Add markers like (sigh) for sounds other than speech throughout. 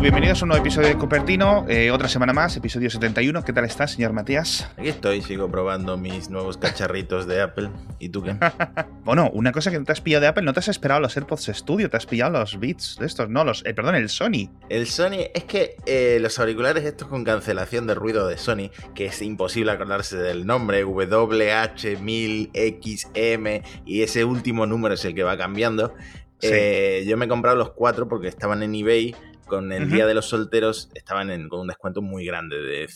Bueno, bienvenidos a un nuevo episodio de Cupertino, eh, otra semana más, episodio 71. ¿Qué tal estás, señor Matías? Aquí estoy, sigo probando mis nuevos cacharritos de Apple. ¿Y tú qué? (laughs) bueno, una cosa que no te has pillado de Apple, no te has esperado los AirPods Studio, te has pillado los Beats de estos, no, los, eh, perdón, el Sony. El Sony, es que eh, los auriculares estos con cancelación de ruido de Sony, que es imposible acordarse del nombre, WH1000XM, y ese último número es el que va cambiando. yo me he comprado los cuatro porque estaban en eBay con el Día de los Solteros estaban con un descuento muy grande de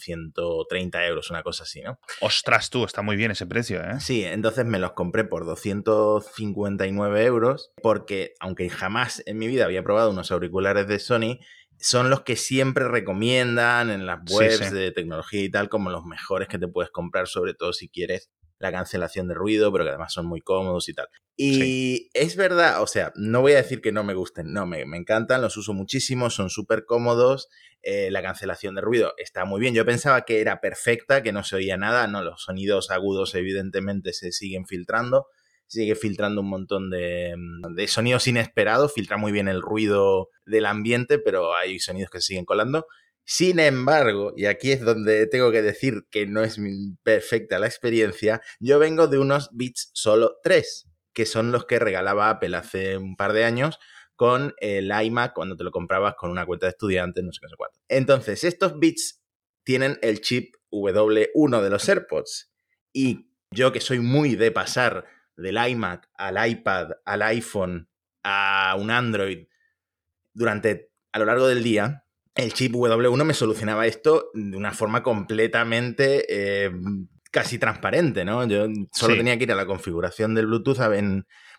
130 euros, una cosa así, ¿no? Ostras, tú, está muy bien ese precio, ¿eh? Sí, entonces me los compré por 259 euros porque, aunque jamás en mi vida había probado unos auriculares de Sony, son los que siempre recomiendan en las webs de tecnología y tal como los mejores que te puedes comprar, sobre todo si quieres la cancelación de ruido, pero que además son muy cómodos y tal. Y es verdad, o sea, no voy a decir que no me gusten, no, me, encantan, los uso muchísimo, son súper cómodos, eh, la cancelación de ruido está muy bien. Yo pensaba que era perfecta, que no se oía nada, no, los sonidos agudos evidentemente se siguen filtrando, sigue filtrando un montón de, de sonidos inesperados, filtra muy bien el ruido del ambiente, pero hay sonidos que se siguen colando. Sin embargo, y aquí es donde tengo que decir que no es perfecta la experiencia, yo vengo de unos Beats solo 3, que son los que regalaba Apple hace un par de años con el iMac cuando te lo comprabas con una cuenta de estudiante, no sé qué sé cuánto. Entonces, estos Beats tienen el chip W1 de los AirPods. Y yo que soy muy de pasar del iMac al iPad, al iPhone, a un Android durante a lo largo del día, el chip W1 me solucionaba esto de una forma completamente eh, casi transparente, ¿no? Yo solo tenía que ir a la configuración del Bluetooth,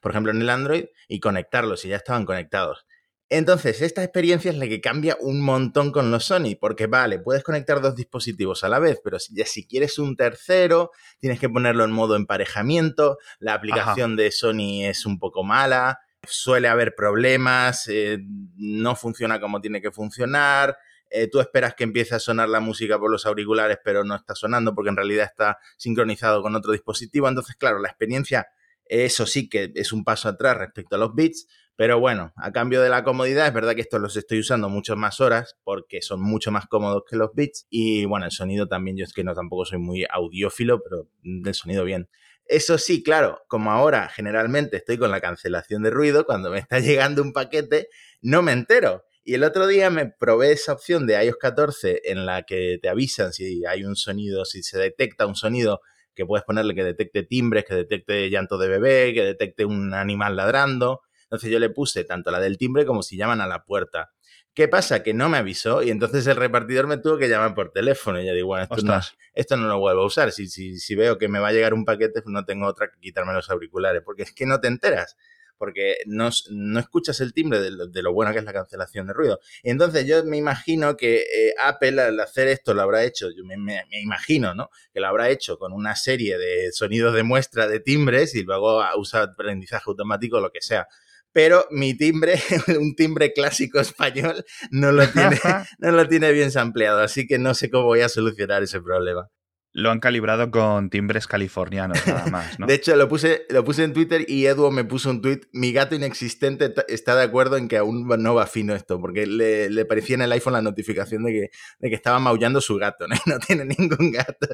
por ejemplo, en el Android, y conectarlos, y ya estaban conectados. Entonces, esta experiencia es la que cambia un montón con los Sony, porque vale, puedes conectar dos dispositivos a la vez, pero si, ya si quieres un tercero, tienes que ponerlo en modo emparejamiento, la aplicación de Sony es un poco mala, suele haber problemas, eh, no funciona como tiene que funcionar, eh, tú esperas que empiece a sonar la música por los auriculares, pero no está sonando porque en realidad está sincronizado con otro dispositivo. Entonces, claro, la experiencia, eso sí que es un paso atrás respecto a los bits, pero bueno, a cambio de la comodidad, es verdad que estos los estoy usando muchas más horas porque son mucho más cómodos que los bits. Y bueno, el sonido también, yo es que no tampoco soy muy audiófilo, pero del sonido bien. Eso sí, claro, como ahora generalmente estoy con la cancelación de ruido, cuando me está (laughs) llegando un paquete, no me entero. Y el otro día me probé esa opción de iOS 14 en la que te avisan si hay un sonido, si se detecta un sonido que puedes ponerle que detecte timbres, que detecte llanto de bebé, que detecte un animal ladrando. Entonces yo le puse tanto la del timbre como si llaman a la puerta. ¿Qué pasa? Que no me avisó y entonces el repartidor me tuvo que llamar por teléfono. Y yo digo, bueno, esto, no, esto no, lo vuelvo a usar. Si, si, si, veo que me va a llegar un paquete, no tengo otra que quitarme los auriculares, porque es que no te enteras. Porque no, no escuchas el timbre de lo, bueno que es la cancelación de ruido. Y entonces yo me imagino que eh, Apple al hacer esto lo habrá hecho, yo me, me, imagino, ¿no? Que lo habrá hecho con una serie de sonidos de muestra de timbres y luego usa aprendizaje automático o lo que sea pero mi timbre, (laughs) un timbre clásico español, no lo tiene, (laughs) no lo tiene bien sampleado, así que no sé cómo voy a solucionar ese problema. Lo han calibrado con timbres californianos nada (laughs) más, ¿no? de hecho, lo puse, lo puse en Twitter y Edu me puso un tweet. Mi gato inexistente está de acuerdo en que aún no va fino esto, porque le, le parecía en el iPhone la notificación de que, de que estaba maullando su gato, ¿no? no tiene ningún gato.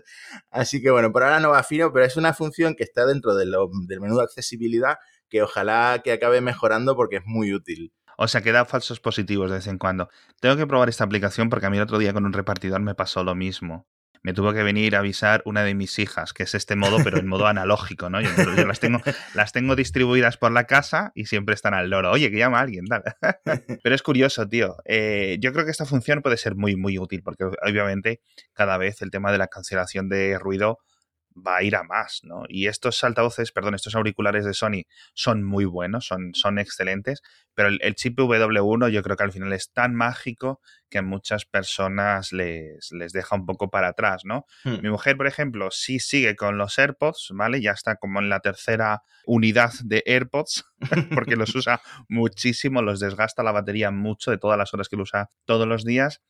Así que bueno, por ahora no va fino, pero es una función que está dentro del menú de accesibilidad que ojalá que acabe mejorando porque es muy útil. O sea, que da falsos positivos de vez en cuando. Tengo que probar esta aplicación porque a mí el otro día con un repartidor me pasó lo mismo. Me tuvo que venir a avisar una de mis hijas, que es este modo, pero en modo analógico, ¿no? Yo, las, tengo, (laughs) las tengo distribuidas por la casa y siempre están al loro. Oye, que llama a alguien, tal. (laughs) Pero es curioso, tío. Eh, yo creo que esta función puede ser muy, muy útil porque obviamente cada vez el tema de la cancelación de ruido va a ir a más, ¿no? Y estos altavoces, perdón, estos auriculares de Sony son muy buenos, son, son excelentes, pero el, chip W1 yo creo que al final es tan mágico que a muchas personas les, les deja un poco para atrás, ¿no? Hmm. Mi mujer, por ejemplo, sí sigue con los AirPods, ¿vale? Ya está como en la tercera unidad de AirPods, (laughs) porque los (laughs) usa muchísimo, los desgasta la batería mucho de todas las horas que lo usa todos los días.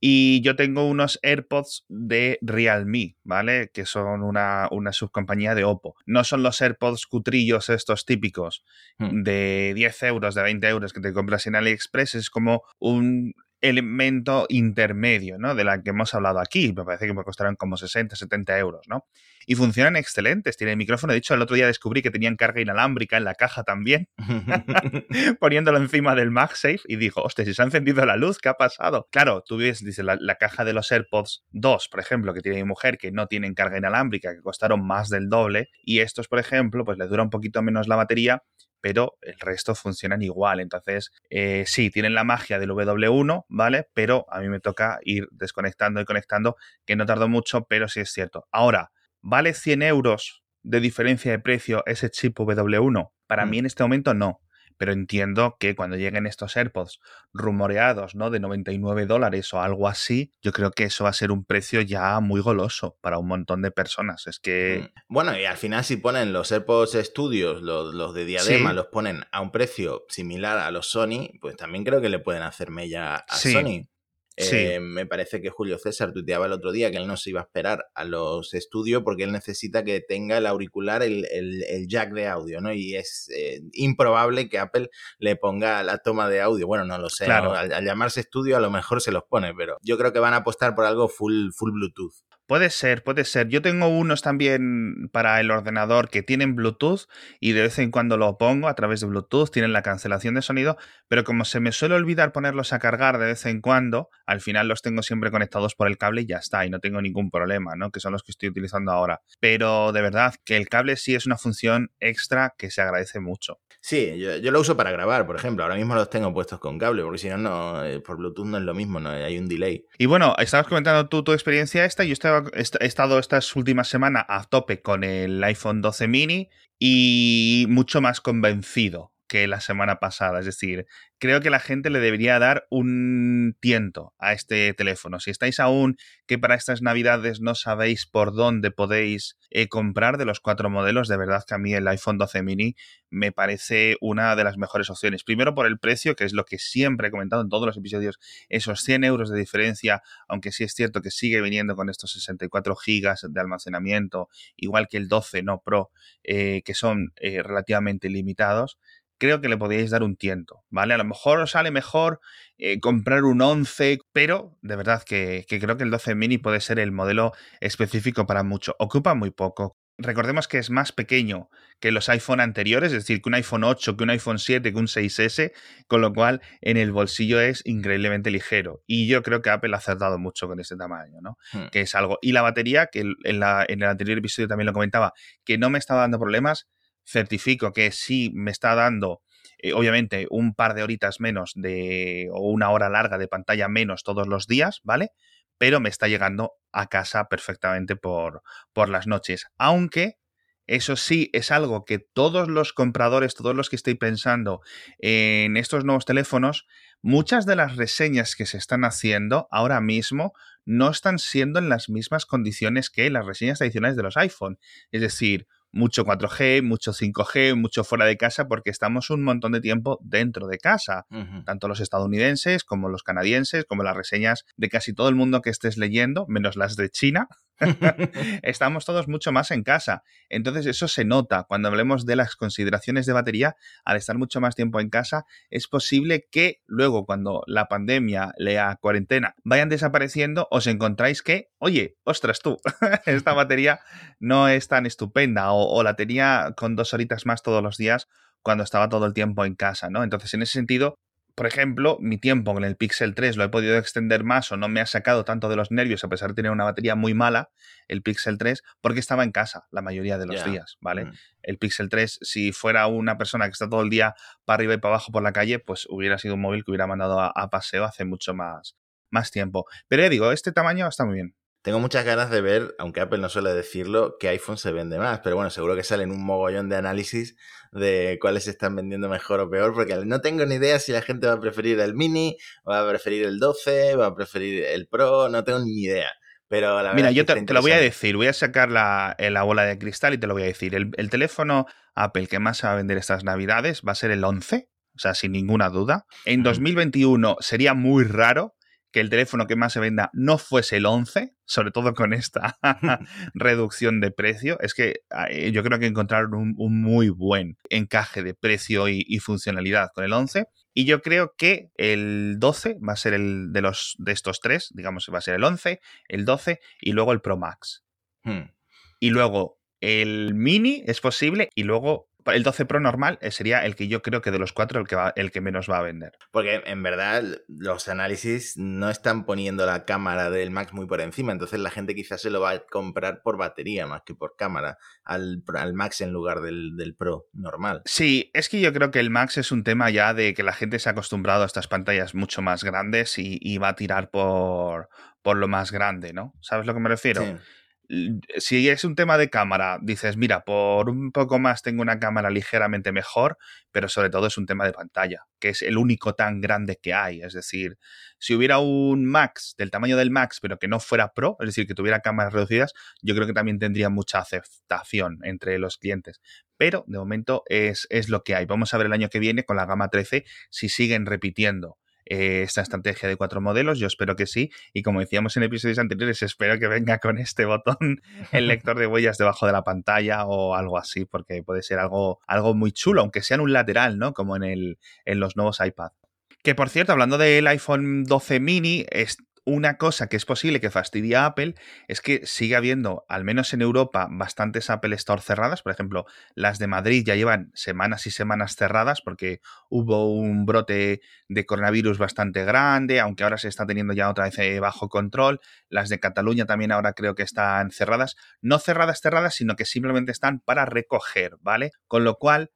Y yo tengo unos AirPods de Realme, ¿vale? Que son una, una subcompañía de Oppo. No son los AirPods cutrillos estos típicos hmm. de 10 euros, de 20 euros que te compras en AliExpress. Es como un elemento intermedio, ¿no? De la que hemos hablado aquí. Me parece que me costarán como 60, 70 euros, ¿no? Y funcionan excelentes. Tiene micrófono. De hecho, el otro día descubrí que tenían carga inalámbrica en la caja también, (laughs) (laughs) poniéndolo encima del MagSafe y dijo, hostia, si se ha encendido la luz, ¿qué ha pasado? Claro, tú ves, dice, la, la caja de los AirPods 2, por ejemplo, que tiene mi mujer, que no tienen carga inalámbrica, que costaron más del doble, y estos, por ejemplo, pues le dura un poquito menos la batería, pero el resto funcionan igual. Entonces, eh, sí, tienen la magia del W1, ¿vale? Pero a mí me toca ir desconectando y conectando, que no tardo mucho, pero sí es cierto. Ahora, ¿vale 100 euros de diferencia de precio ese chip W1? Para mm. mí en este momento no pero entiendo que cuando lleguen estos AirPods rumoreados, ¿no? De 99 dólares o algo así, yo creo que eso va a ser un precio ya muy goloso para un montón de personas. Es que... Mm. Bueno, y al final si ponen los AirPods Studios, los, de diadema, los ponen a un precio similar a los Sony, pues también creo que le pueden hacer mella a Sony. Eh, me parece que Julio César tuiteaba el otro día que él no se iba a esperar a los estudios porque él necesita que tenga el auricular, el, jack de audio, ¿no? Y es eh, improbable que Apple le ponga la toma de audio. Bueno, no lo sé. Al, llamarse estudio a lo mejor se los pone, pero yo creo que van a apostar por algo full, full Bluetooth. Puede ser, puede ser. Yo tengo unos también para el ordenador que tienen Bluetooth y de vez en cuando lo pongo a través de Bluetooth, tienen la cancelación de sonido, pero como se me suele olvidar ponerlos a cargar de vez en cuando, al final los tengo siempre conectados por el cable y ya está, y no tengo ningún problema, ¿no? Que son los que estoy utilizando ahora. Pero de verdad que el cable sí es una función extra que se agradece mucho. Sí, yo, lo uso para grabar, por ejemplo. Ahora mismo los tengo puestos con cable, porque si no, no, eh, por Bluetooth no es lo mismo, no hay un delay. Y bueno, estabas comentando tú tu experiencia esta, yo estaba, he estado estas últimas semanas a tope con el iPhone 12 mini y mucho más convencido que la semana pasada. Es decir, creo que la gente le debería dar un tiento a este teléfono. Si estáis aún que para estas navidades no sabéis por dónde podéis eh, comprar de los cuatro modelos, de verdad que a mí el iPhone 12 mini me parece una de las mejores opciones. Primero por el precio, que es lo que siempre he comentado en todos los episodios, esos 100 euros de diferencia, aunque sí es cierto que sigue viniendo con estos 64 gigas de almacenamiento, igual que el 12 no Pro, eh, que son eh, relativamente limitados creo que le podríais dar un tiento, ¿vale? A lo mejor os sale mejor eh, comprar un 11, pero de verdad que, creo que el 12 mini puede ser el modelo específico para mucho. Ocupa muy poco. Recordemos que es más pequeño que los iPhone anteriores, es decir, que un iPhone 8, que un iPhone 7, que un 6S, con lo cual en el bolsillo es increíblemente ligero. Y yo creo que Apple ha acertado mucho con este tamaño, ¿no? Hmm. Que es algo. Y la batería, que en, la, en el anterior episodio también lo comentaba, que no me estaba dando problemas, certifico que sí me está dando, eh, obviamente, un par de horitas menos de, o una hora larga de pantalla menos todos los días, ¿vale? Pero me está llegando a casa perfectamente por, por las noches. Aunque eso sí, es algo que todos los compradores, todos los que estoy pensando en estos nuevos teléfonos, muchas de las reseñas que se están haciendo ahora mismo no están siendo en las mismas condiciones que las reseñas tradicionales de los iPhone. Es decir, mucho 4G, mucho 5G, mucho fuera de casa, porque estamos un montón de tiempo dentro de casa. Tanto los estadounidenses como los canadienses, como las reseñas de casi todo el mundo que estés leyendo, menos las de China, (laughs) estamos todos mucho más en casa. Entonces eso se nota cuando hablemos de las consideraciones de batería. Al estar mucho más tiempo en casa, es posible que luego cuando la pandemia, la cuarentena, vayan desapareciendo, os encontráis que, oye, ostras tú, (laughs) esta (laughs) batería no es tan estupenda o, o la tenía con dos horitas más todos los días cuando estaba todo el tiempo en casa, ¿no? Entonces, en ese sentido, por ejemplo, mi tiempo con el Pixel 3 lo he podido extender más o no me ha sacado tanto de los nervios a pesar de tener una batería muy mala, el Pixel 3, porque estaba en casa la mayoría de los días, ¿vale? Mm. El Pixel 3, si fuera una persona que está todo el día para arriba y para abajo por la calle, pues hubiera sido un móvil que hubiera mandado a, a paseo hace mucho más, más tiempo. Pero ya digo, este tamaño está muy bien. Tengo muchas ganas de ver, aunque Apple no suele decirlo, que iPhone se vende más, pero bueno, seguro que salen un mogollón de análisis de cuáles se están vendiendo mejor o peor, porque no tengo ni idea si la gente va a preferir el mini, va a preferir el 12, va a preferir el Pro, no tengo ni idea. Pero la Mira, yo te, lo voy a decir, voy a sacar la, la, bola de cristal y te lo voy a decir. El, el teléfono Apple que más se va a vender estas navidades va a ser el 11, o sea, sin ninguna duda. En 2021 sería muy raro que el teléfono que más se venda no fuese el 11, sobre todo con esta (laughs) reducción de precio. Es que eh, yo creo que encontraron un, muy buen encaje de precio y, funcionalidad con el 11. Y yo creo que el 12 va a ser el de los de estos tres, digamos, va a ser el 11, el 12 y luego el Pro Max. Hmm. Y luego el Mini es posible y luego el 12 Pro normal eh, sería el que yo creo que de los cuatro el que, va, el que menos va a vender. Porque en verdad los análisis no están poniendo la cámara del Max muy por encima, entonces la gente quizás se lo va a comprar por batería más que por cámara al, al Max en lugar del, del, Pro normal. Sí, es que yo creo que el Max es un tema ya de que la gente se ha acostumbrado a estas pantallas mucho más grandes y, va a tirar por, por lo más grande, ¿no? ¿Sabes lo que me refiero? Sí si es un tema de cámara, dices, mira, por un poco más tengo una cámara ligeramente mejor, pero sobre todo es un tema de pantalla, que es el único tan grande que hay. Es decir, si hubiera un Max del tamaño del Max, pero que no fuera Pro, es decir, que tuviera cámaras reducidas, yo creo que también tendría mucha aceptación entre los clientes. Pero de momento es, es lo que hay. Vamos a ver el año que viene con la gama 13 si siguen repitiendo eh, esta estrategia de cuatro modelos. Yo espero que sí. Y como decíamos en episodios anteriores, espero que venga con este (laughs) botón el lector de huellas debajo de la pantalla o algo así, porque puede ser algo, algo muy chulo, aunque sea en un lateral, ¿no? Como en, el, en los nuevos iPad. Que por cierto, hablando del iPhone 12 mini, es, una cosa que es posible que fastidie a Apple es que sigue habiendo, al menos en Europa, bastantes Apple Store cerradas. Por ejemplo, las de Madrid ya llevan semanas y semanas cerradas porque hubo un brote de coronavirus bastante grande, aunque ahora se está teniendo ya otra vez eh, bajo control. Las de Cataluña también ahora creo que están cerradas. No cerradas, cerradas, sino que simplemente están para recoger, ¿vale? Con lo cual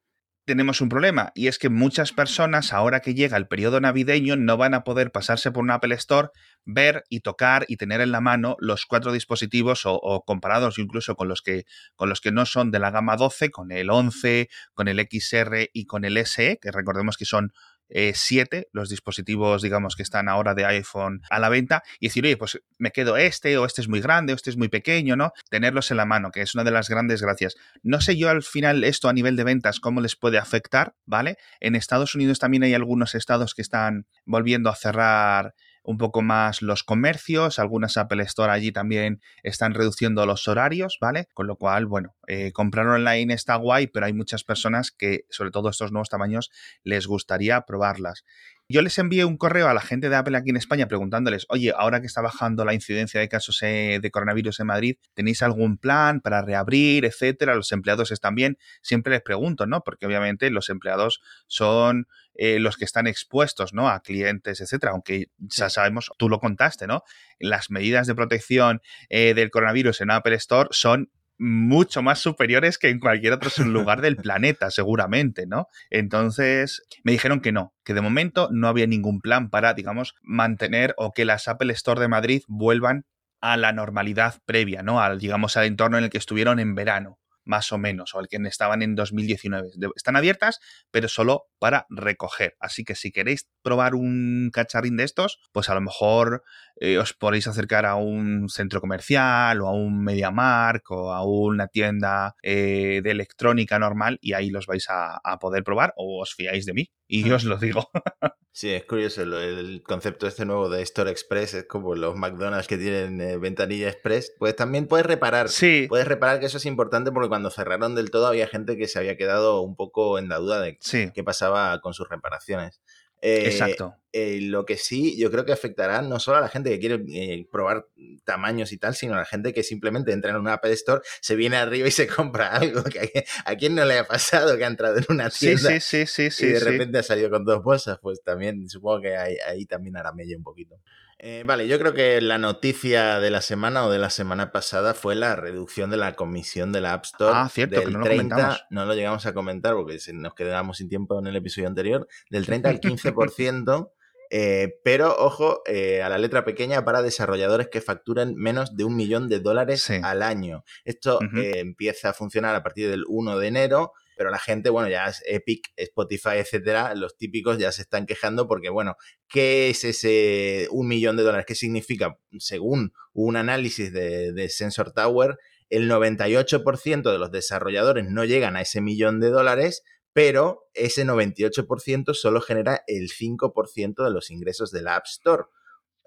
tenemos un problema y es que muchas personas ahora que llega el periodo navideño no van a poder pasarse por un Apple Store, ver y tocar y tener en la mano los cuatro dispositivos o, comparados incluso con los que con los que no son de la gama 12, con el 11, con el XR y con el SE, que recordemos que son 7 eh, los dispositivos, digamos, que están ahora de iPhone a la venta y decir, oye, pues me quedo este o este es muy grande o este es muy pequeño, ¿no? Tenerlos en la mano, que es una de las grandes gracias. No sé yo al final esto a nivel de ventas cómo les puede afectar, ¿vale? En Estados Unidos también hay algunos estados que están volviendo a cerrar un poco más los comercios, algunas Apple Store allí también están reduciendo los horarios, ¿vale? Con lo cual, bueno, eh, comprar online está guay, pero hay muchas personas que, sobre todo estos nuevos tamaños, les gustaría probarlas. Yo les envié un correo a la gente de Apple aquí en España preguntándoles, oye, ahora que está bajando la incidencia de casos eh, de coronavirus en Madrid, ¿tenéis algún plan para reabrir, etcétera? Los empleados están bien. Siempre les pregunto, ¿no? Porque obviamente los empleados son eh, los que están expuestos, ¿no? A clientes, etcétera. Aunque ya sabemos, tú lo contaste, ¿no? Las medidas de protección eh, del coronavirus en Apple Store son mucho más superiores que en cualquier otro lugar del planeta, seguramente, ¿no? Entonces, me dijeron que no, que de momento no había ningún plan para, digamos, mantener o que las Apple Store de Madrid vuelvan a la normalidad previa, ¿no? Al, digamos, al entorno en el que estuvieron en verano más o menos, o el que estaban en 2019. Están abiertas, pero solo para recoger. Así que si queréis probar un cacharrín de estos, pues a lo mejor eh, os podéis acercar a un centro comercial o a un MediaMark o a una tienda eh, de electrónica normal y ahí los vais a, poder probar o os fiáis de mí y os lo digo. (laughs) Sí, es curioso el, concepto este nuevo de Store Express, es como los McDonald's que tienen eh, ventanilla express, pues también puedes reparar, sí. puedes reparar que eso es importante porque cuando cerraron del todo había gente que se había quedado un poco en la duda de qué pasaba con sus reparaciones. Eh, Exacto. Eh, lo que sí, yo creo que afectará no solo a la gente que quiere eh, probar tamaños y tal, sino a la gente que simplemente entra en una Apple Store, se viene arriba y se (laughs) compra algo. Que a, quién no le ha pasado que ha entrado en una tienda sí, sí, sí, y de repente ha salido con dos bolsas? Pues también supongo que ahí, ahí también hará mella un poquito. Eh, vale, yo creo que la noticia de la semana o de la semana pasada fue la reducción de la comisión de la App Store. Ah, cierto, que no lo comentamos. No lo llegamos a comentar porque nos quedamos sin tiempo en el episodio anterior. Del 30 al 15%. (laughs) Eh, pero ojo eh, a la letra pequeña para desarrolladores que facturan menos de un millón de dólares al año. Esto empieza a funcionar a partir del 1 de enero pero la gente, bueno, ya es Epic, Spotify, etcétera, los típicos ya se están quejando porque, bueno, ¿qué es ese un millón de dólares? ¿Qué significa? Según un análisis de, Sensor Tower, el 98% de los desarrolladores no llegan a ese millón de dólares, pero ese 98% solo genera el 5% de los ingresos de la App Store.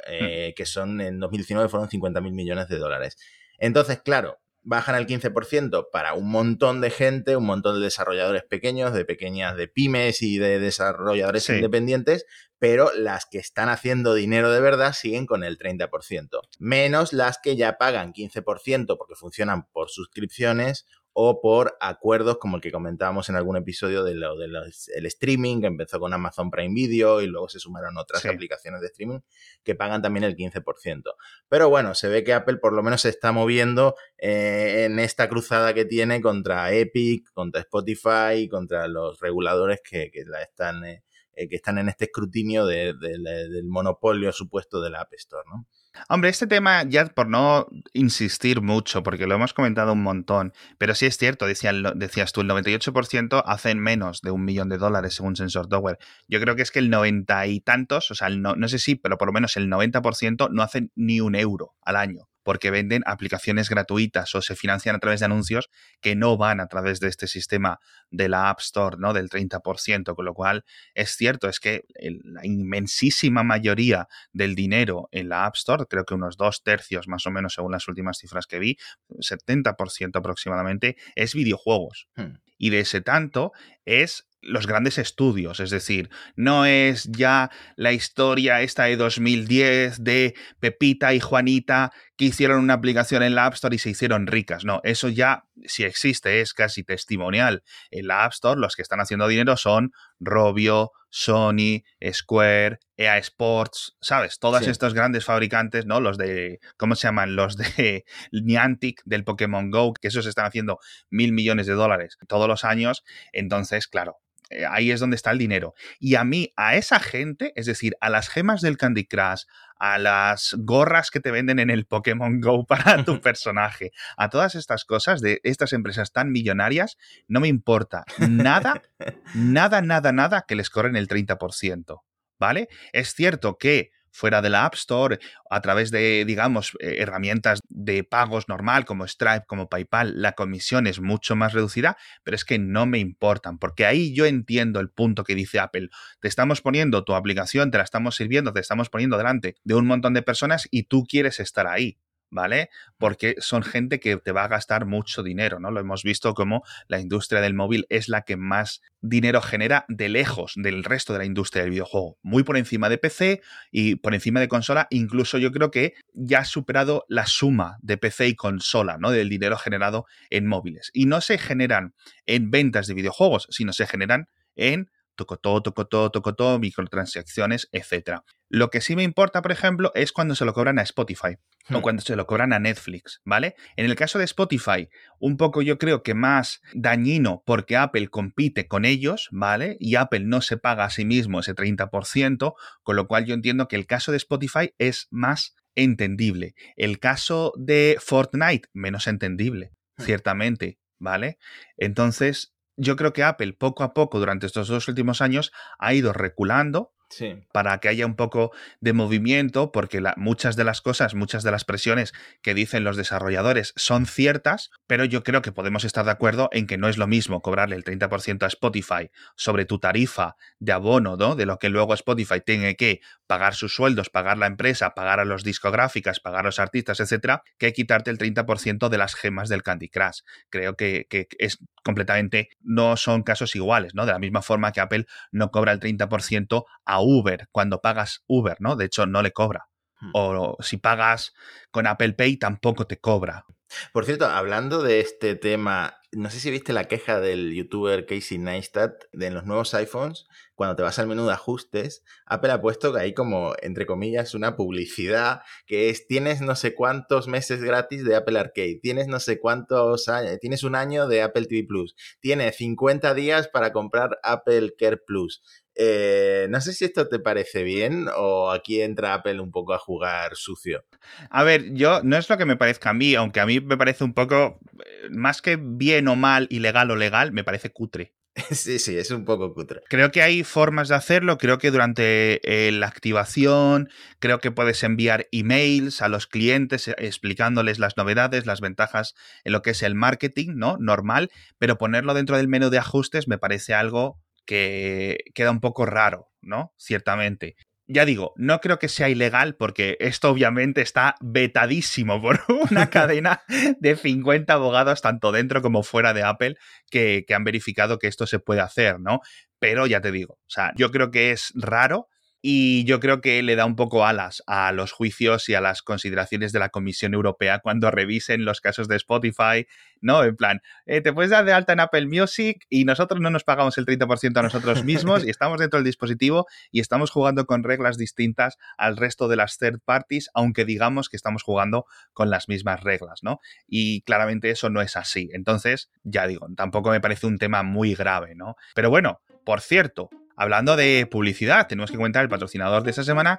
eh, que son en 2019 fueron 50 mil millones de dólares. Entonces, claro, bajan el 15% para un montón de gente, un montón de desarrolladores pequeños, de pequeñas, de pymes y de desarrolladores independientes, pero las que están haciendo dinero de verdad siguen con el 30%, menos las que ya pagan 15% porque funcionan por suscripciones o por acuerdos como el que comentábamos en algún episodio de lo del streaming, que empezó con Amazon Prime Video y luego se sumaron otras aplicaciones de streaming que pagan también el 15%. Pero bueno, se ve que Apple por lo menos se está moviendo eh, en esta cruzada que tiene contra Epic, contra Spotify, contra los reguladores que, la están... Eh, eh, que están en este escrutinio del monopolio supuesto de la App Store, ¿no? Hombre, este tema, ya por no insistir mucho, porque lo hemos comentado un montón, pero sí es cierto, decías tú, el 98% hacen menos de un millón de dólares según Sensor Tower. Yo creo que es que el 90 y tantos, o sea, no, no sé si, pero por lo menos el 90% no hacen ni un euro al año porque venden aplicaciones gratuitas o se financian a través de anuncios que no van a través de este sistema de la App Store, ¿no? Del 30%, con lo cual es cierto, es que la inmensísima mayoría del dinero en la App Store, creo que unos dos tercios más o menos según las últimas cifras que vi, 70% aproximadamente, es videojuegos. Hmm. Y de ese tanto es los grandes estudios, es decir, no es ya la historia esta de 2010 de Pepita y Juanita que hicieron una aplicación en la App Store y se hicieron ricas, no, eso ya si existe es casi testimonial. En la App Store los que están haciendo dinero son Robio, Sony, Square, EA Sports, ¿sabes? Todos estos grandes fabricantes, ¿no? Los de, ¿cómo se llaman? Los de (laughs) Niantic, del Pokémon Go, que esos están haciendo mil millones de dólares todos los años. Entonces, claro, eh, ahí es donde está el dinero. Y a mí, a esa gente, es decir, a las gemas del Candy Crush, a las gorras que te venden en el Pokémon Go para tu (laughs) personaje, a todas estas cosas de estas empresas tan millonarias, no me importa nada, (laughs) nada, nada, nada que les corren el 30%. ¿Vale? Es cierto que fuera de la App Store, a través de, digamos, eh, herramientas de pagos normal como Stripe, como PayPal, la comisión es mucho más reducida, pero es que no me importan, porque ahí yo entiendo el punto que dice Apple. Te estamos poniendo tu aplicación, te la estamos sirviendo, te estamos poniendo delante de un montón de personas y tú quieres estar ahí. ¿Vale? Porque son gente que te va a gastar mucho dinero, ¿no? Lo hemos visto como la industria del móvil es la que más dinero genera de lejos del resto de la industria del videojuego, muy por encima de PC y por encima de consola, incluso yo creo que ya ha superado la suma de PC y consola, ¿no? Del dinero generado en móviles. Y no se generan en ventas de videojuegos, sino se generan en tocotó, tocotó, tocotó, microtransacciones, etc. Lo que sí me importa, por ejemplo, es cuando se lo cobran a Spotify o hmm. cuando se lo cobran a Netflix, ¿vale? En el caso de Spotify, un poco yo creo que más dañino porque Apple compite con ellos, ¿vale? Y Apple no se paga a sí mismo ese 30%, con lo cual yo entiendo que el caso de Spotify es más entendible. El caso de Fortnite, menos entendible, hmm. ciertamente, ¿vale? Entonces, yo creo que Apple poco a poco durante estos dos últimos años ha ido reculando para que haya un poco de movimiento, porque muchas de las cosas, muchas de las presiones que dicen los desarrolladores son ciertas, pero yo creo que podemos estar de acuerdo en que no es lo mismo cobrarle el 30% a Spotify sobre tu tarifa de abono, ¿no? De lo que luego Spotify tiene que pagar sus sueldos, pagar la empresa, pagar a los discográficas, pagar a los artistas, etcétera, que quitarte el 30% de las gemas del Candy Crush. Creo que, que es completamente, no son casos iguales, ¿no? De la misma forma que Apple no cobra el 30% a Uber cuando pagas Uber, ¿no? De hecho, no le cobra. Hmm. O si pagas con Apple Pay, tampoco te cobra. Por cierto, hablando de este tema, no sé si viste la queja del youtuber Casey Neistat de en los nuevos iPhones, cuando te vas al menú de ajustes, Apple ha puesto que hay como, entre comillas, una publicidad que es, tienes no sé cuántos meses gratis de Apple Arcade, tienes no sé cuántos años, tienes un año de Apple TV Plus, tienes 50 días para comprar Apple Care Plus. Eh, no sé si esto te parece bien o aquí entra Apple un poco a jugar sucio. A ver, yo no es lo que me parezca a mí, aunque a mí me parece un poco, eh, más que bien o mal, ilegal o legal, me parece cutre. (laughs) Sí, sí, es un poco cutre. Creo que hay formas de hacerlo. Creo que durante eh, la activación, creo que puedes enviar emails a los clientes explicándoles las novedades, las ventajas en lo que es el marketing, ¿no? Normal, pero ponerlo dentro del menú de ajustes me parece algo que queda un poco raro, ¿no? Ciertamente. ya digo, no creo que sea ilegal porque esto obviamente está vetadísimo por (laughs) una cadena de 50 abogados, tanto dentro como fuera de Apple, que, que han verificado que esto se puede hacer, ¿no? Pero ya te digo, o sea, yo creo que es raro y yo creo que le da un poco alas a los juicios y a las consideraciones de la Comisión Europea cuando revisen los casos de Spotify, ¿no? En plan, eh, te puedes dar de alta en Apple Music y nosotros no nos pagamos el 30% a nosotros mismos y (laughs) estamos dentro del dispositivo y estamos jugando con reglas distintas al resto de las third parties, aunque digamos que estamos jugando con las mismas reglas, ¿no? Y claramente eso no es así. Entonces, ya digo, tampoco me parece un tema muy grave, ¿no? Pero bueno, por cierto, Hablando de publicidad, tenemos que comentar el patrocinador de esta semana,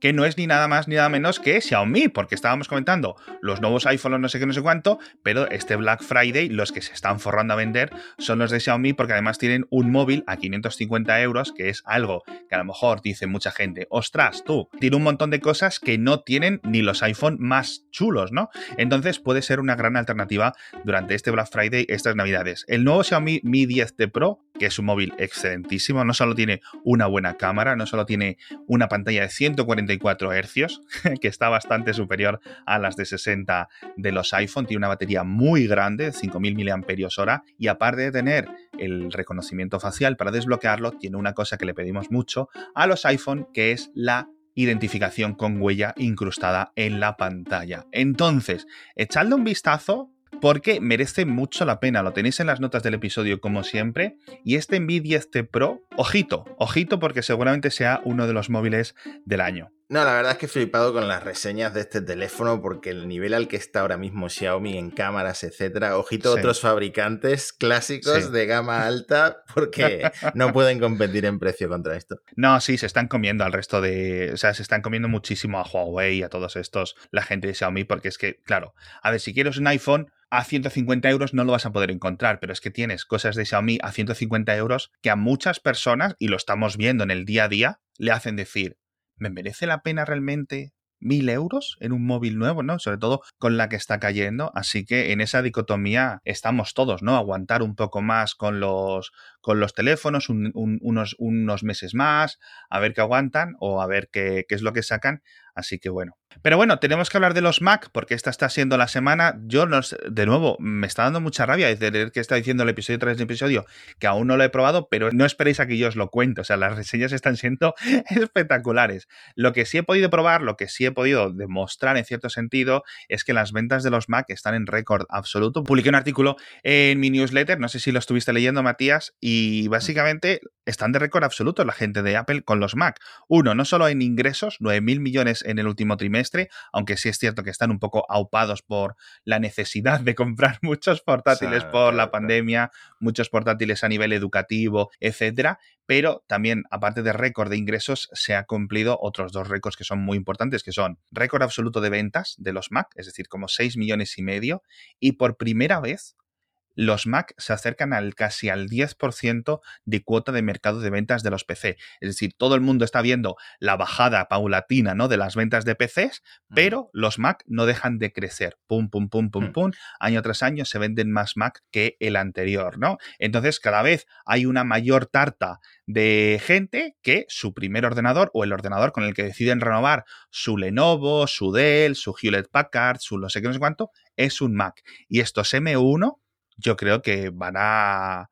que no es ni nada más ni nada menos que Xiaomi, porque estábamos comentando los nuevos iPhones, no sé qué, no sé cuánto, pero este Black Friday, los que se están forrando a vender son los de Xiaomi, porque además tienen un móvil a 550 euros, que es algo que a lo mejor dice mucha gente, ostras, tú, tiene un montón de cosas que no tienen ni los iPhone más chulos, ¿no? Entonces puede ser una gran alternativa durante este Black Friday, estas navidades. El nuevo Xiaomi Mi 10T Pro que es un móvil excelentísimo. No solo tiene una buena cámara, no solo tiene una pantalla de 144 Hz, (laughs) que está bastante superior a las de 60 de los iPhone, tiene una batería muy grande, 5000 mAh, y aparte de tener el reconocimiento facial para desbloquearlo, tiene una cosa que le pedimos mucho a los iPhone, que es la identificación con huella incrustada en la pantalla. Entonces, echadle un vistazo, porque merece mucho la pena. Lo tenéis en las notas del episodio como siempre. Y este Nvidia este Pro, ojito, ojito porque seguramente sea uno de los móviles del año. No, la verdad es que he flipado con las reseñas de este teléfono porque el nivel al que está ahora mismo Xiaomi en cámaras, etcétera, ojito otros fabricantes clásicos de gama alta (laughs) porque no pueden competir en precio contra esto. No, sí, se están comiendo al resto de, o sea, se están comiendo muchísimo a Huawei y a todos estos, la gente de Xiaomi, porque es que, claro, a ver, si quieres un iPhone, a 150 euros no lo vas a poder encontrar, pero es que tienes cosas de Xiaomi a 150 euros que a muchas personas, y lo estamos viendo en el día a día, le hacen decir, ¿me merece la pena realmente mil euros en un móvil nuevo, ¿no? Sobre todo con la que está cayendo. Así que en esa dicotomía estamos todos, ¿no? Aguantar un poco más con los, con los teléfonos, unos, unos meses más, a ver qué aguantan o a ver qué, qué es lo que sacan. Así que bueno. Pero bueno, tenemos que hablar de los Mac porque esta está siendo la semana. Yo, de nuevo, me está dando mucha rabia de que está diciendo el episodio tras el episodio que aún no lo he probado, pero no esperéis a que yo os lo cuente. O sea, las reseñas están siendo (laughs) espectaculares. Lo que sí he podido probar, lo que sí he podido demostrar en cierto sentido, es que las ventas de los Mac están en récord absoluto. Publiqué un artículo en mi newsletter, no sé si lo estuviste leyendo, Matías, y básicamente están de récord absoluto la gente de Apple con los Mac. Uno, no solo en ingresos, 9.000 millones en el último trimestre, aunque sí es cierto que están un poco aupados por la necesidad de comprar (laughs) muchos portátiles por la pandemia, muchos portátiles a nivel educativo, etcétera, pero también, aparte de récord de ingresos, se ha cumplido otros dos récords que son muy importantes, que son récord absoluto de ventas de los Mac, es decir, como 6 millones y medio, y por primera vez los Mac se acercan al casi al 10% de cuota de mercado de ventas de los PC. Es decir, todo el mundo está viendo la bajada paulatina ¿no? de las ventas de PCs, pero los Mac no dejan de crecer. Pum, pum, pum, pum, mm. pum. Año tras año se venden más Mac que el anterior, ¿no? Entonces, cada vez hay una mayor tarta de gente que su primer ordenador o el ordenador con el que deciden renovar su Lenovo, su Dell, su Hewlett Packard, su no sé qué, no sé cuánto, es un Mac. Y estos M1 yo creo que van a,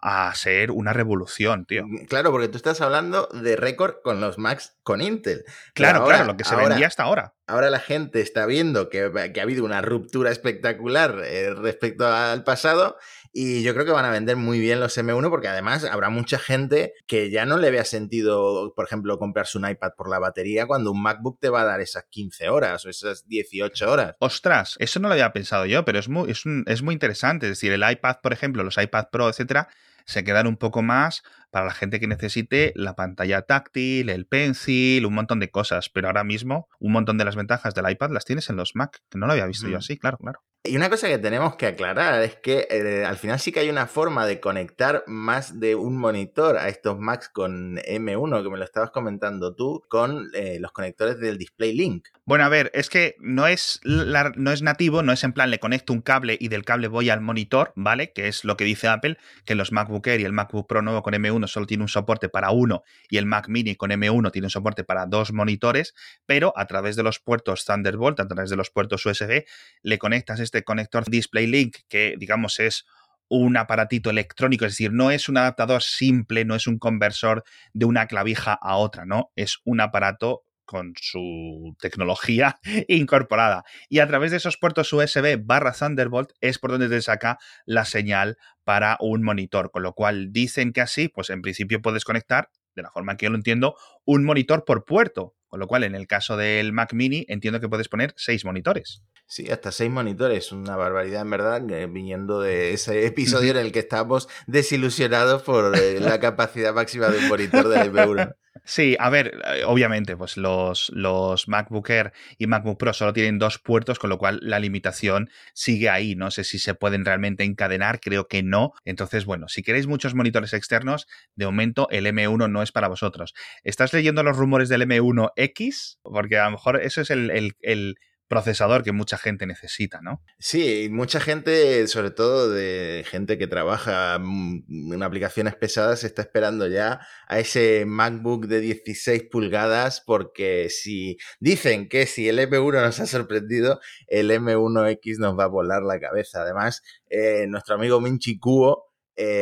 a ser una revolución, tío. Mm, claro, porque tú estás hablando de récord con los Macs con Intel. Claro, claro, lo que se vendía hasta ahora. Ahora la gente está viendo que, ha habido una ruptura espectacular eh, respecto al pasado y yo creo que van a vender muy bien los M1 porque además habrá mucha gente que ya no le vea sentido, por ejemplo, comprarse un iPad por la batería cuando un MacBook te va a dar esas 15 horas o esas 18 horas. Ostras, eso no lo había pensado yo, pero es muy, es muy interesante. Es decir, el iPad, por ejemplo, los iPad Pro, etcétera, se quedan un poco más para la gente que necesite la pantalla táctil, el pencil, un montón de cosas. Pero ahora mismo, un montón de las ventajas del iPad las tienes en los Mac, que no lo había visto yo así, claro, claro. Y una cosa que tenemos que aclarar es que eh, al final sí que hay una forma de conectar más de un monitor a estos Macs con M1, que me lo estabas comentando tú, con eh, los conectores del Display Link. Bueno, a ver, es que no es, no es nativo, no es en plan le conecto un cable y del cable voy al monitor, ¿vale? Que es lo que dice Apple, que los MacBook Air y el MacBook Pro nuevo con M1 solo tiene un soporte para uno y el Mac Mini con M1 tiene un soporte para dos monitores, pero a través de los puertos Thunderbolt, a través de los puertos USB, le conectas este conector Display Link, que digamos es un aparatito electrónico, es decir, no es un adaptador simple, no es un conversor de una clavija a otra, ¿no? Es un aparato con su tecnología (laughs) incorporada. Y a través de esos puertos USB barra Thunderbolt es por donde te saca la señal para un monitor. Con lo cual dicen que así, pues en principio puedes conectar, de la forma que yo lo entiendo, un monitor por puerto. Con lo cual, en el caso del Mac Mini, entiendo que puedes poner seis monitores. Sí, hasta seis monitores, una barbaridad en verdad, viniendo de ese episodio en el que estábamos desilusionados por eh, la capacidad máxima de un monitor de M1. Sí, a ver, eh, obviamente, pues los, los MacBook Air y MacBook Pro solo tienen dos puertos, con lo cual la limitación sigue ahí. No sé si se pueden realmente encadenar, creo que no. Entonces, bueno, si queréis muchos monitores externos, de momento el M1 no es para vosotros. ¿Estás leyendo los rumores del M1X? Porque a lo mejor eso es el, el procesador que mucha gente necesita, ¿no? Sí, mucha gente, sobre todo de gente que trabaja en aplicaciones pesadas, está esperando ya a ese MacBook de 16 pulgadas porque si dicen que si el M1 nos ha sorprendido, el M1X nos va a volar la cabeza. Además, eh, nuestro amigo Minchi Kuo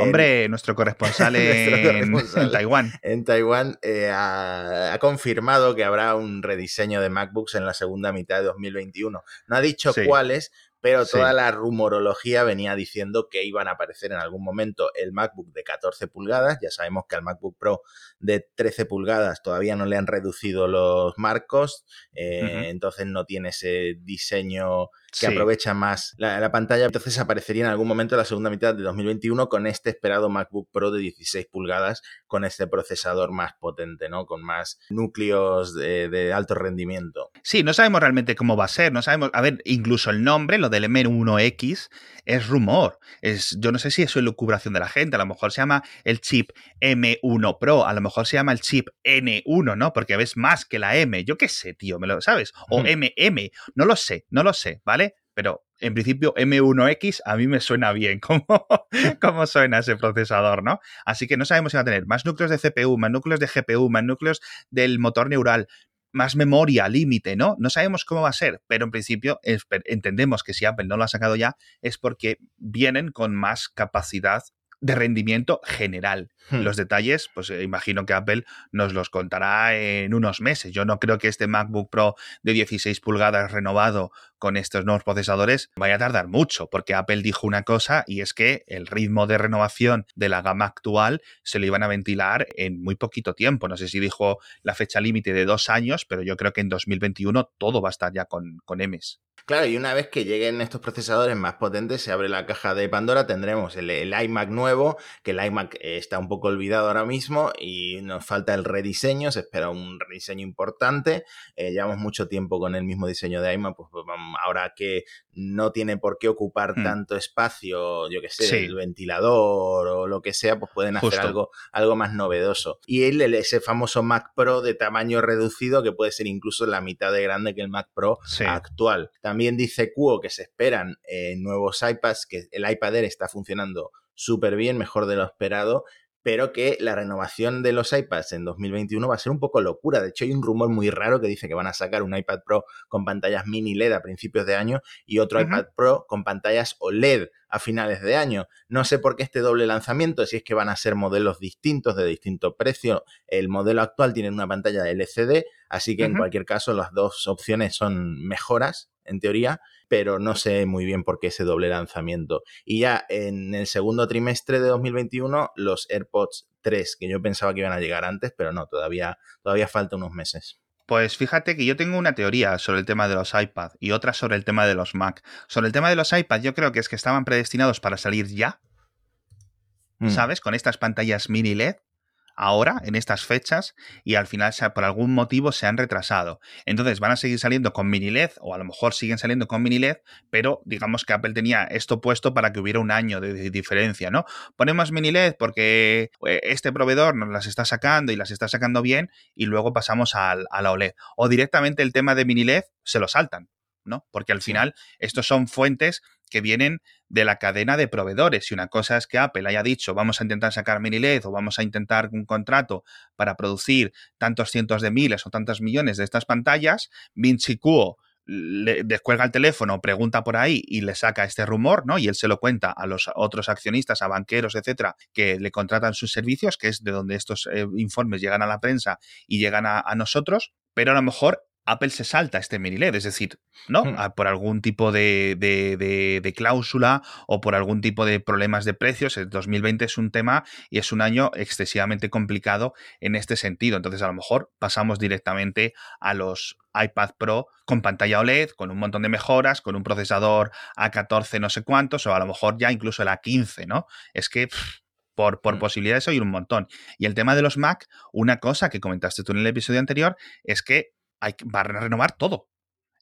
Hombre, nuestro corresponsal, (laughs) en, Taiwán. En Taiwán eh, ha, confirmado que habrá un rediseño de MacBooks en la segunda mitad de 2021. No ha dicho cuáles, pero toda la rumorología venía diciendo que iban a aparecer en algún momento el MacBook de 14 pulgadas. Ya sabemos que al MacBook Pro de 13 pulgadas todavía no le han reducido los marcos, eh, entonces no tiene ese diseño que aprovecha más la, pantalla. Entonces aparecería en algún momento en la segunda mitad de 2021 con este esperado MacBook Pro de 16 pulgadas, con este procesador más potente, ¿no? Con más núcleos de, alto rendimiento. Sí, no sabemos realmente cómo va a ser, no sabemos, a ver, incluso el nombre, lo del M1X, es rumor. Es, yo no sé si es elucubración de la gente, a lo mejor se llama el chip M1 Pro, a lo mejor se llama el chip N1, ¿no? Porque ves más que la M, yo qué sé, tío, me lo sabes, o MM, no lo sé, no lo sé, ¿vale? Pero en principio M1X a mí me suena bien (laughs) como, como suena ese procesador, ¿no? Así que no sabemos si va a tener más núcleos de CPU, más núcleos de GPU, más núcleos del motor neural, más memoria límite, ¿no? No sabemos cómo va a ser, pero en principio entendemos que si Apple no lo ha sacado ya es porque vienen con más capacidad de rendimiento general. Hmm. Los detalles, pues eh, imagino que Apple nos los contará en unos meses. Yo no creo que este MacBook Pro de 16 pulgadas renovado con estos nuevos procesadores vaya a tardar mucho, porque Apple dijo una cosa y es que el ritmo de renovación de la gama actual se lo iban a ventilar en muy poquito tiempo. No sé si dijo la fecha límite de dos años, pero yo creo que en 2021 todo va a estar ya con, con M's. Claro, y una vez que lleguen estos procesadores más potentes, se abre la caja de Pandora, tendremos el, iMac nuevo, que el iMac está un poco olvidado ahora mismo y nos falta el rediseño, se espera un rediseño importante. Eh, llevamos mucho tiempo con el mismo diseño de iMac, pues, pues ahora que no tiene por qué ocupar hmm. tanto espacio, yo que sé, el ventilador o lo que sea, pues pueden hacer algo, algo más novedoso. Y el, ese famoso Mac Pro de tamaño reducido, que puede ser incluso la mitad de grande que el Mac Pro actual. También dice Cuo que se esperan eh, nuevos iPads, que el iPad Air está funcionando súper bien, mejor de lo esperado, pero que la renovación de los iPads en 2021 va a ser un poco locura. De hecho, hay un rumor muy raro que dice que van a sacar un iPad Pro con pantallas mini LED a principios de año y otro iPad Pro con pantallas OLED a finales de año. No sé por qué este doble lanzamiento, si es que van a ser modelos distintos de distinto precio. El modelo actual tiene una pantalla LCD, así que en cualquier caso las dos opciones son mejoras, en teoría, pero no sé muy bien por qué ese doble lanzamiento. Y ya en el segundo trimestre de 2021, los AirPods 3, que yo pensaba que iban a llegar antes, pero no, todavía, todavía falta unos meses. Pues fíjate que yo tengo una teoría sobre el tema de los iPad y otra sobre el tema de los Mac. Sobre el tema de los iPad yo creo que es que estaban predestinados para salir ya, mm. ¿sabes? Con estas pantallas mini LED ahora, en estas fechas, y al final por algún motivo se han retrasado. Entonces van a seguir saliendo con mini LED, o a lo mejor siguen saliendo con mini LED, pero digamos que Apple tenía esto puesto para que hubiera un año de, diferencia, ¿no? Ponemos mini LED porque eh, este proveedor nos las está sacando y las está sacando bien, y luego pasamos a la OLED. O directamente el tema de mini LED se lo saltan. ¿No? Porque al final estos son fuentes que vienen de la cadena de proveedores. Si una cosa es que Apple haya dicho vamos a intentar sacar mini LED o vamos a intentar un contrato para producir tantos cientos de miles o tantos millones de estas pantallas, Vinci Cuo le descuelga el teléfono, pregunta por ahí y le saca este rumor, ¿no? Y él se lo cuenta a los otros accionistas, a banqueros, etcétera, que le contratan sus servicios, que es de donde estos eh, informes llegan a la prensa y llegan a, a nosotros, pero a lo mejor Apple se salta este mini LED, es decir, ¿no? Hmm. Ah, por algún tipo de, de, cláusula o por algún tipo de problemas de precios. El 2020 es un tema y es un año excesivamente complicado en este sentido. Entonces, a lo mejor pasamos directamente a los iPad Pro con pantalla OLED, con un montón de mejoras, con un procesador A14 no sé cuántos, o a lo mejor ya incluso el A15, ¿no? Es que. por, por, hmm. posibilidades hay un montón. Y el tema de los Mac, una cosa que comentaste tú en el episodio anterior, es que hay, van a renovar todo.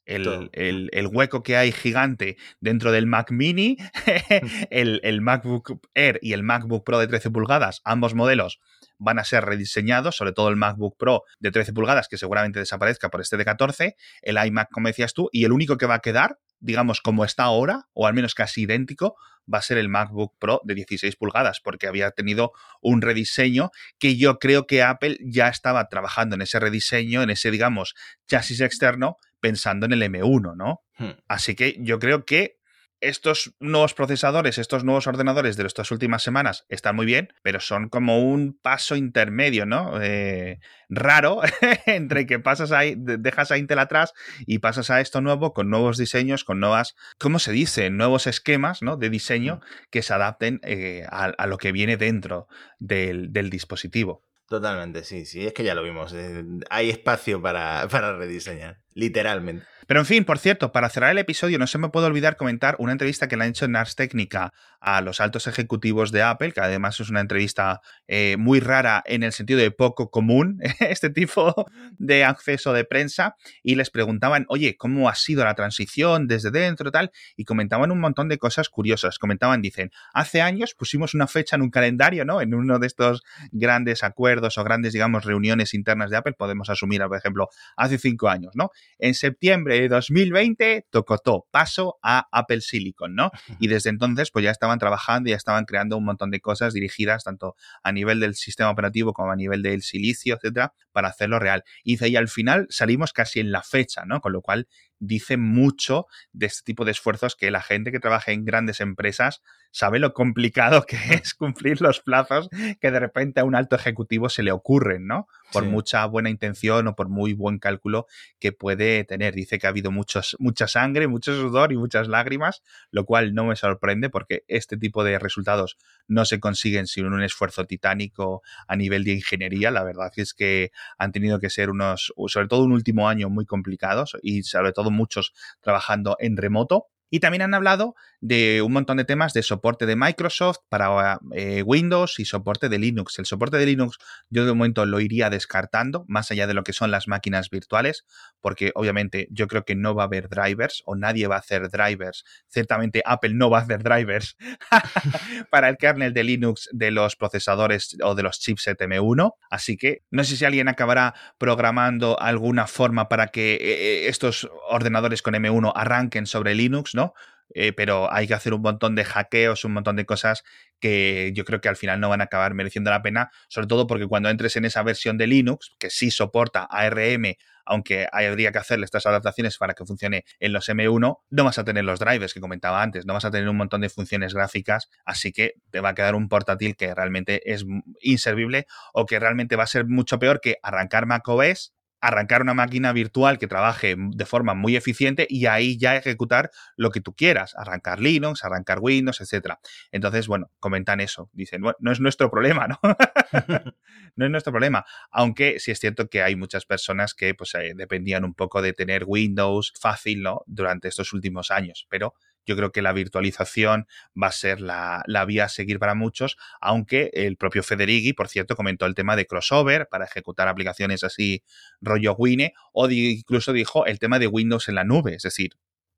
El, el, hueco que hay gigante dentro del Mac Mini, (laughs) (laughs) el, el, MacBook Air y el MacBook Pro de 13 pulgadas, ambos modelos van a ser rediseñados, sobre todo el MacBook Pro de 13 pulgadas, que seguramente desaparezca por este de 14, el iMac, como decías tú, y el único que va a quedar, digamos, como está ahora, o al menos casi idéntico, va a ser el MacBook Pro de 16 pulgadas, porque había tenido un rediseño que yo creo que Apple ya estaba trabajando en ese rediseño, en ese, digamos, chasis externo, pensando en el M1, ¿no? Hmm. Así que yo creo que estos nuevos procesadores, estos nuevos ordenadores de estas últimas semanas están muy bien, pero son como un paso intermedio, ¿no? Eh, raro (laughs) entre que pasas ahí, dejas a Intel atrás y pasas a esto nuevo con nuevos diseños, con nuevas, ¿cómo se dice? Nuevos esquemas, ¿no? De diseño que se adapten eh, a, lo que viene dentro del, del dispositivo. Totalmente, sí, sí, es que ya lo vimos. Eh, hay espacio para, (laughs) para rediseñar, literalmente. Pero en fin, por cierto, para cerrar el episodio no se me puede olvidar comentar una entrevista que le han hecho en Ars Técnica a los altos ejecutivos de Apple, que además es una entrevista eh, muy rara en el sentido de poco común, (laughs) este tipo de acceso de prensa, y les preguntaban, oye, ¿cómo ha sido la transición desde dentro tal? Y comentaban un montón de cosas curiosas. Comentaban, dicen, hace años pusimos una fecha en un calendario, ¿no? En uno de estos grandes acuerdos o grandes, digamos, reuniones internas de Apple, podemos asumir, por ejemplo, hace cinco años, ¿no? En septiembre de 2020 tocó paso a Apple Silicon, ¿no? Y desde entonces pues ya estaban trabajando, ya estaban creando un montón de cosas dirigidas tanto a nivel del sistema operativo como a nivel del silicio, etcétera, para hacerlo real. Y, y al final salimos casi en la fecha, ¿no? Con lo cual dice mucho de este tipo de esfuerzos que la gente que trabaja en grandes empresas sabe lo complicado que es cumplir los plazos que de repente a un alto ejecutivo se le ocurren, ¿no? Por mucha buena intención o por muy buen cálculo que puede tener. Dice que ha habido muchos, mucha sangre, mucho sudor y muchas lágrimas, lo cual no me sorprende porque este tipo de resultados no se consiguen sin un esfuerzo titánico a nivel de ingeniería. La verdad es que han tenido que ser unos, sobre todo un último año muy complicados y sobre todo muchos trabajando en remoto. Y también han hablado de un montón de temas de soporte de Microsoft para eh, Windows y soporte de Linux. El soporte de Linux yo de momento lo iría descartando, más allá de lo que son las máquinas virtuales, porque obviamente yo creo que no va a haber drivers o nadie va a hacer drivers. Ciertamente Apple no va a hacer drivers (laughs) para el kernel de Linux de los procesadores o de los chipset M1. Así que no sé si alguien acabará programando alguna forma para que eh, eh, estos ordenadores con M1 arranquen sobre Linux, ¿no? Eh, pero hay que hacer un montón de hackeos, un montón de cosas que yo creo que al final no van a acabar mereciendo la pena, sobre todo porque cuando entres en esa versión de Linux, que sí soporta ARM, aunque habría que hacerle estas adaptaciones para que funcione en los M1, no vas a tener los drivers que comentaba antes, no vas a tener un montón de funciones gráficas, así que te va a quedar un portátil que realmente es inservible o que realmente va a ser mucho peor que arrancar macOS arrancar una máquina virtual que trabaje de forma muy eficiente y ahí ya ejecutar lo que tú quieras, arrancar Linux, arrancar Windows, etcétera. Entonces, bueno, comentan eso, dicen, bueno, no es nuestro problema, ¿no? (laughs) no es nuestro problema, aunque sí es cierto que hay muchas personas que pues eh, dependían un poco de tener Windows fácil, ¿no? Durante estos últimos años, pero yo creo que la virtualización va a ser la, la, vía a seguir para muchos, aunque el propio Federighi, por cierto, comentó el tema de crossover para ejecutar aplicaciones así rollo Wine, o incluso dijo el tema de Windows en la nube, es decir,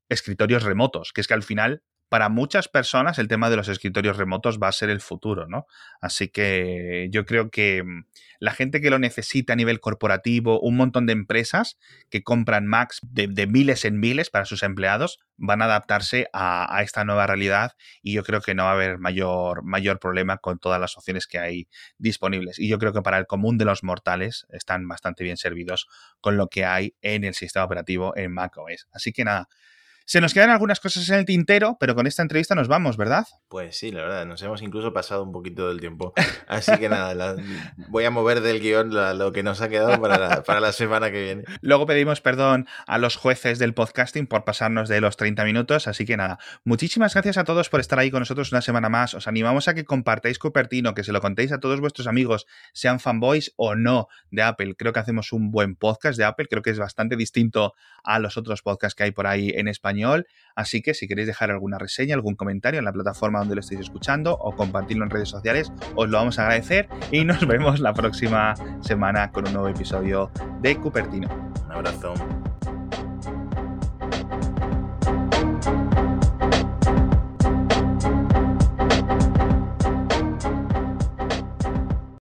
escritorios remotos, que es que al final para muchas personas el tema de los escritorios remotos va a ser el futuro, ¿no? Así que yo creo que mm, la gente que lo necesita a nivel corporativo, un montón de empresas que compran Macs de, miles en miles para sus empleados, van a adaptarse a, esta nueva realidad y yo creo que no va a haber mayor, mayor problema con todas las opciones que hay disponibles. Y yo creo que para el común de los mortales están bastante bien servidos con lo que hay en el sistema operativo en macOS. Así que nada. Se nos quedan algunas cosas en el tintero, pero con esta entrevista nos vamos, ¿verdad? Pues sí, la verdad, nos hemos incluso pasado un poquito del tiempo. Así que nada, voy a mover del guion lo que nos ha quedado para la, semana que viene. Luego pedimos perdón a los jueces del podcasting por pasarnos de los 30 minutos, así que nada, muchísimas gracias a todos por estar ahí con nosotros una semana más. Os animamos a que compartáis Cupertino, que se lo contéis a todos vuestros amigos, sean fanboys o no de Apple. Creo que hacemos un buen podcast de Apple, creo que es bastante distinto a los otros podcasts que hay por ahí en Así que si queréis dejar alguna reseña, algún comentario en la plataforma donde lo estéis escuchando o compartirlo en redes sociales, os lo vamos a agradecer y nos (laughs) vemos la próxima semana con un nuevo episodio de Cupertino. Un abrazo.